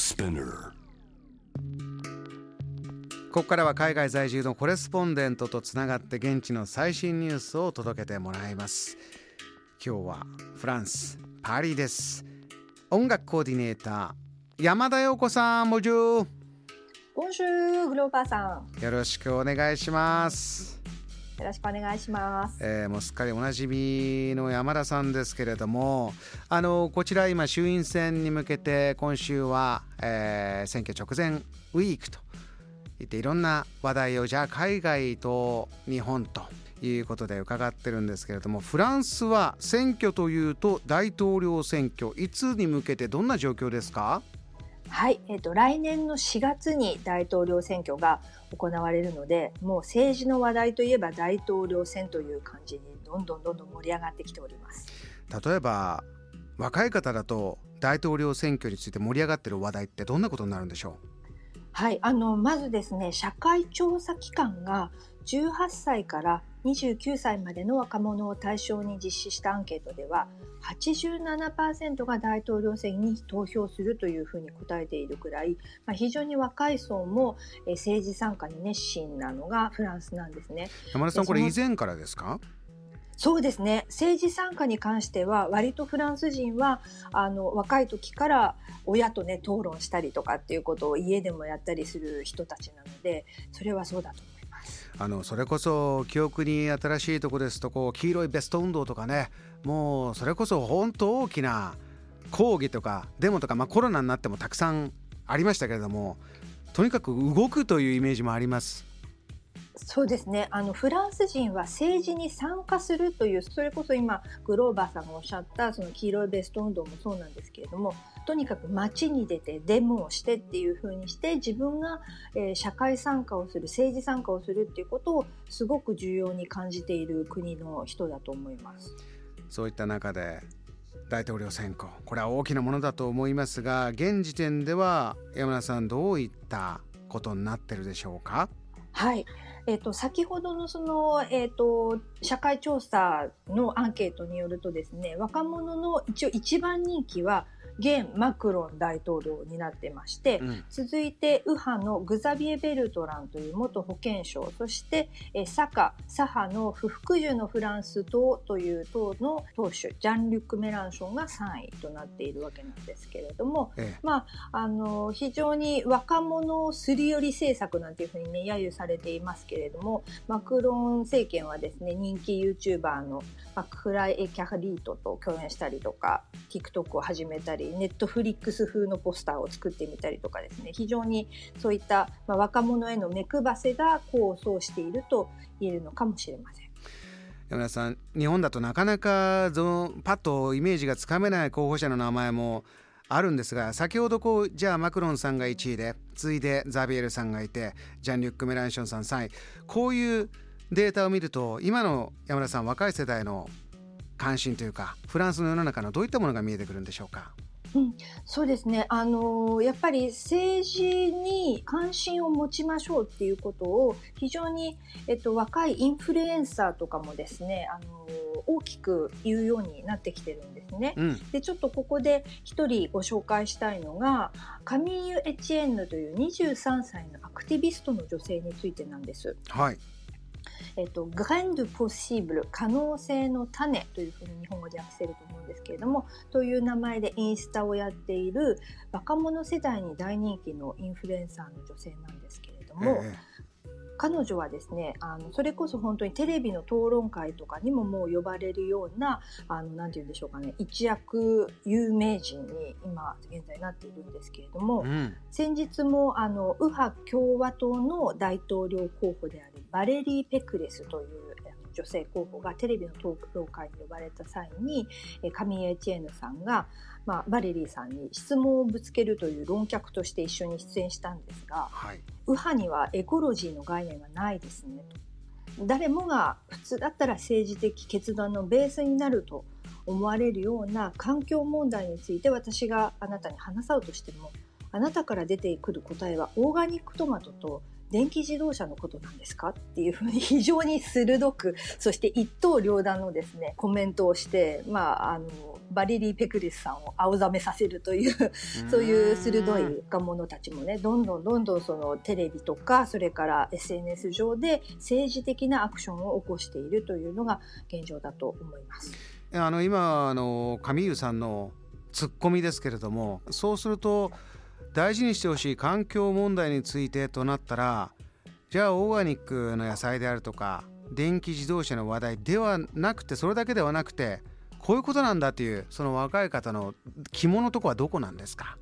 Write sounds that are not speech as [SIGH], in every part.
Spinner. ここからは海外在住のコレスポンデントとつながって現地の最新ニュースを届けてもらいます。今日はフランスパリです。音楽コーディネーター山田陽子さんボジュボンジューグローバーさんーよろしくお願いしますよろしくお願いします。えーもうすっかりおなじみの山田さんですけれどもあのこちら今衆院選に向けて今週は、えー選挙直前ウィークと言っていろんな話題をじゃあ海外と日本ということで伺ってるんですけれどもフランスは選挙というと大統領選挙いつに向けてどんな状況ですか？はい、えっ、と来年の4月に大統領選挙が行われるのでもう政治の話題といえば大統領選という感じにどんどんどんどん盛り上がってきております。例えば若い方だと大統領選挙について盛り上がってる話題ってどんなことになるんでしょはい、あのまずですね社会調査機関が18歳から29歳までの若者を対象に実施したアンケートでは87%が大統領選に投票するというふうに答えているくらい、まあ、非常に若い層もえー政治参加に熱心なのがフランスなんですね。う山田さんこれ以前からですか？そうですね政治参加に関しては割とフランス人はあの若い時から親とね討論したりとかっていうことを家でもやったりする人たちなのでそれはそうだと思います。あのそれこそ記憶に新しいとこですとこう黄色いベスト運動とかねもうそれこそ本当大きな抗議とかデモとか、まあ、コロナになってもたくさんありましたけれどもとにかく動くというイメージもあります。そうですねあのフランス人は政治に参加するというそれこそ今グローバーさんがおっしゃったその黄色いベスト運動もそうなんですけれどもとにかく街に出てデモをしてっていう風にして自分が、えー社会参加をする政治参加をするっていうことをすごく重要に感じている国の人だと思います。そういった中で大統領選挙これは大きなものだと思いますが現時点では山田さんどういったことになってるでしょうか？はい。えっ、と、先ほどのその、えっ、と、社会調査のアンケートによるとですね、若者の一応一番人気は、現マクロン大統領になってまして、うん。続いて右派のグザビエ・ベルトランという元保健相そしてえー左派左派の不服従のフランス党という党の党首ジャン・リュック・メランションが3位となっているわけなんですけれども、ええ。まあ、あの非常に若者すり寄り政策なんていうふうにね揶揄されていますけれどもマクロン政権はですね人気 YouTuber の、まあ、クライ・エ・キャハリートと共演したりとか TikTok を始めたりネットフリックス風のポスターを作ってみたりとかですね非常にそういった、まあ、若者への目配せが功を奏していると言えるのかもしれません。山田さん日本だとなかなかパッとイメージがつかめない候補者の名前もあるんですが先ほどこうじゃあマクロンさんが1位で次いでザビエルさんがいてジャン・リュック・メランションさん3位こういうデータを見ると今の山田さん若い世代の関心というかフランスの世の中のどういったものが見えてくるんでしょうか？そうですね。あのやっぱり政治に関心を持ちましょうっていうことを非常に、えっと、若いインフルエンサーとかもですね、あの大きく言うようになってきてるんですね。うんで、ちょっとここで一人ご紹介したいのが、カミーユ・エチエンヌという23歳のアクティビストの女性についてなんです。はいえっと、グレンド・ポッシブル可能性の種というふうに日本語で訳せると思うんですけれどもという名前でインスタをやっている若者世代に大人気のインフルエンサーの女性なんですけれども、え。彼女はですねあのそれこそ本当にテレビの討論会とかにももう呼ばれるようなあのなんて言うんでしょうかね一躍有名人に今現在なっているんですけれども、えうん。先日もあの右派共和党の大統領候補であるバレリー・ペクレスという女性候補がテレビの討論会に呼ばれた際にえカミーエチエヌさんが、まあ、バレリーさんに質問をぶつけるという論客として一緒に出演したんですがはい右派にはエコロジーの概念がないですねと。誰もが普通だったら政治的決断のベースになると思われるような環境問題について私があなたに話そうとしてもあなたから出てくる答えはオーガニックトマトと電気自動車のことなんですか？っていうふうに非常に鋭く [LAUGHS] そして一刀両断のですねコメントをして、まあ、あのバリリー・ペクリスさんを青ざめさせるというそういう鋭い若者たちもねどんどんどんどんそのテレビとかそれから SNS 上で政治的なアクションを起こしているというのが現状だと思います。あの今あの上湯さんのツッコミですけれどもそうすると大事にしてほしい環境問題についてとなったらじゃあオーガニックの野菜であるとか電気自動車の話題ではなくてそれだけではなくてこういうことなんだっていうその若い方の肝のとこはどこなんですか？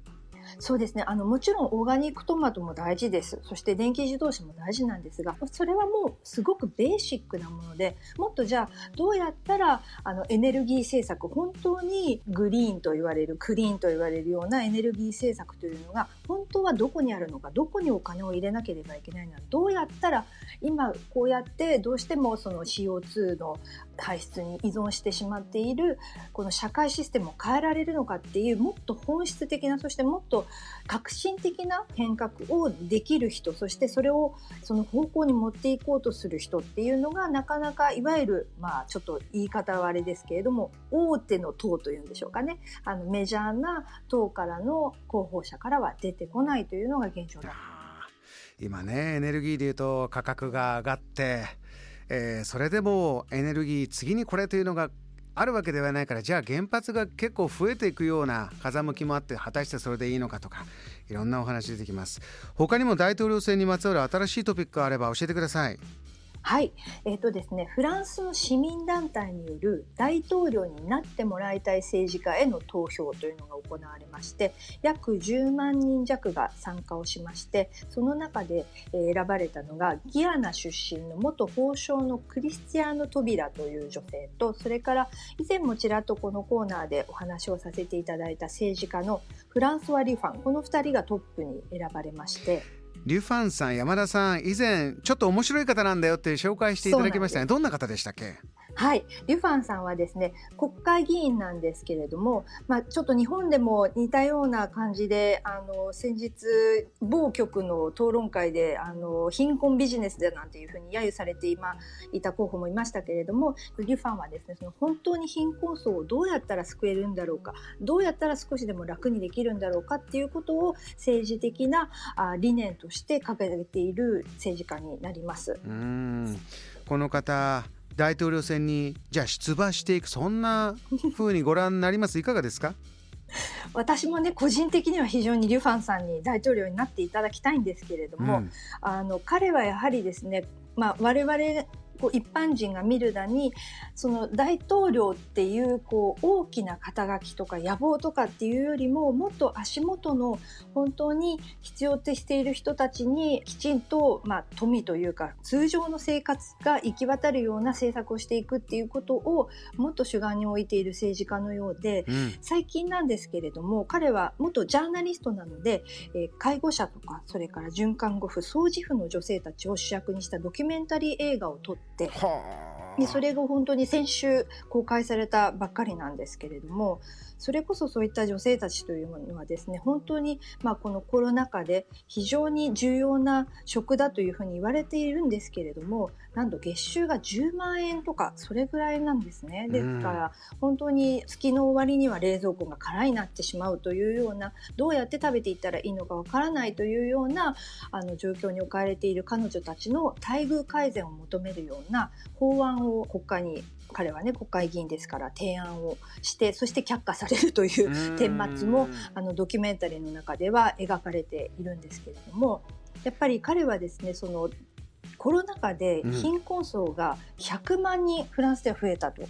そうですね。あの、もちろんオーガニックトマトも大事です。そして電気自動車も大事なんですが、それはもうすごくベーシックなもので、もっとじゃあどうやったらあのエネルギー政策、本当にグリーンと言われる、クリーンと言われるようなエネルギー政策というのが本当はどこにあるのか、どこにお金を入れなければいけないのか、どうやったら今こうやってどうしてもその CO2 の排出に依存してしまっているこの社会システムを変えられるのかっていうもっと本質的なそしてもっと革新的な変革をできる人そしてそれをその方向に持っていこうとする人っていうのがなかなかいわゆるまあちょっと言い方はあれですけれども大手の党というんでしょうかね。あのメジャーな党からの候補者からは出てこないというのが現状だ。今ねエネルギーでいうと価格が上がってえー、それでもエネルギー次にこれというのがあるわけではないからじゃあ原発が結構増えていくような風向きもあって果たしてそれでいいのかとかいろんなお話出てきます。他にも大統領選にまつわる新しいトピックがあれば教えてください。はい、えーとですね、フランスの市民団体による大統領になってもらいたい政治家への投票というのが行われまして約10万人弱が参加をしましてその中で選ばれたのがギアナ出身の元法相のクリスティアーノ・トビラという女性とそれから以前もちらっとこのコーナーでお話をさせていただいた政治家のフランソワ・リファンこの2人がトップに選ばれまして。リュファンさん山田さん以前ちょっと面白い方なんだよって紹介していただきましたね。どんな方でしたっけ？はい。リュファンさんはですね、国会議員なんですけれども、まあ、ちょっと日本でも似たような感じで、あの、先日、某局の討論会で、あの、貧困ビジネスだなんていうふうに揶揄されて今、いた候補もいましたけれども、リュファンはですね、その本当に貧困層をどうやったら救えるんだろうか、どうやったら少しでも楽にできるんだろうかっていうことを政治的な理念として掲げている政治家になります。うんこの方大統領選にじゃあ出馬していくそんな風にご覧になります？[LAUGHS] いかがですか？私もね個人的には非常にリュファンさんに大統領になっていただきたいんですけれども、うん、あの彼はやはりですね、まあ、我々こう一般人が見るだにその大統領っていうこう大きな肩書きとか野望とかっていうよりももっと足元の本当に必要としている人たちにきちんと、まあ、富というか通常の生活が行き渡るような政策をしていくっていうことをもっと主眼に置いている政治家のようで、うん、最近なんですけれども彼は元ジャーナリストなので、えー、介護者とかそれから准看護婦掃除婦の女性たちを主役にしたドキュメンタリー映画を撮ってでそれが本当に先週公開されたばっかりなんですけれどもそれこそそういった女性たちというのはですね本当にまあこのコロナ禍で非常に重要な職だというふうに言われているんですけれどもなんと月収が10万円とかそれぐらいなんですね。ですから本当に月の終わりには冷蔵庫が空になってしまうというようなどうやって食べていったらいいのかわからないというようなあの状況に置かれている彼女たちの待遇改善を求めるような法案を国会に彼はね国会議員ですから提案をしてそして却下されるという顛末もあのドキュメンタリーの中では描かれているんですけれどもやっぱり彼はですねそのコロナ禍で貧困層が100万人フランスでは増えたと、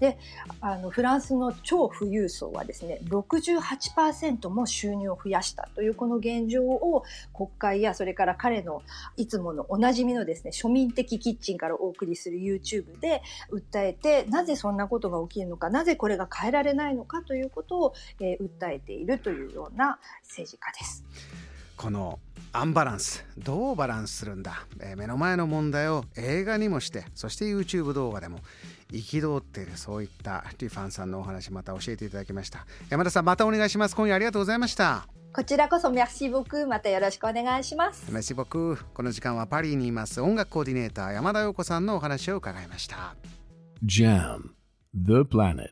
であのフランスの超富裕層はですね68%も収入を増やしたというこの現状を国会やそれから彼のいつものおなじみのですね庶民的キッチンからお送りする YouTube で訴えてなぜそんなことが起きるのかなぜこれが変えられないのかということを、えー、訴えているというような政治家です。このアンバランス。どうバランスするんだ、えー、目の前の問題を映画にもしてそして YouTube 動画でも憤っているそういったリファンさんのお話また教えていただきました。山田さんまたお願いします。今夜ありがとうございました。こちらこそメッシーボクまたよろしくお願いします。メッシーボクこの時間はパリにいます。音楽コーディネーター山田陽子さんのお話を伺いました。JAM The Planet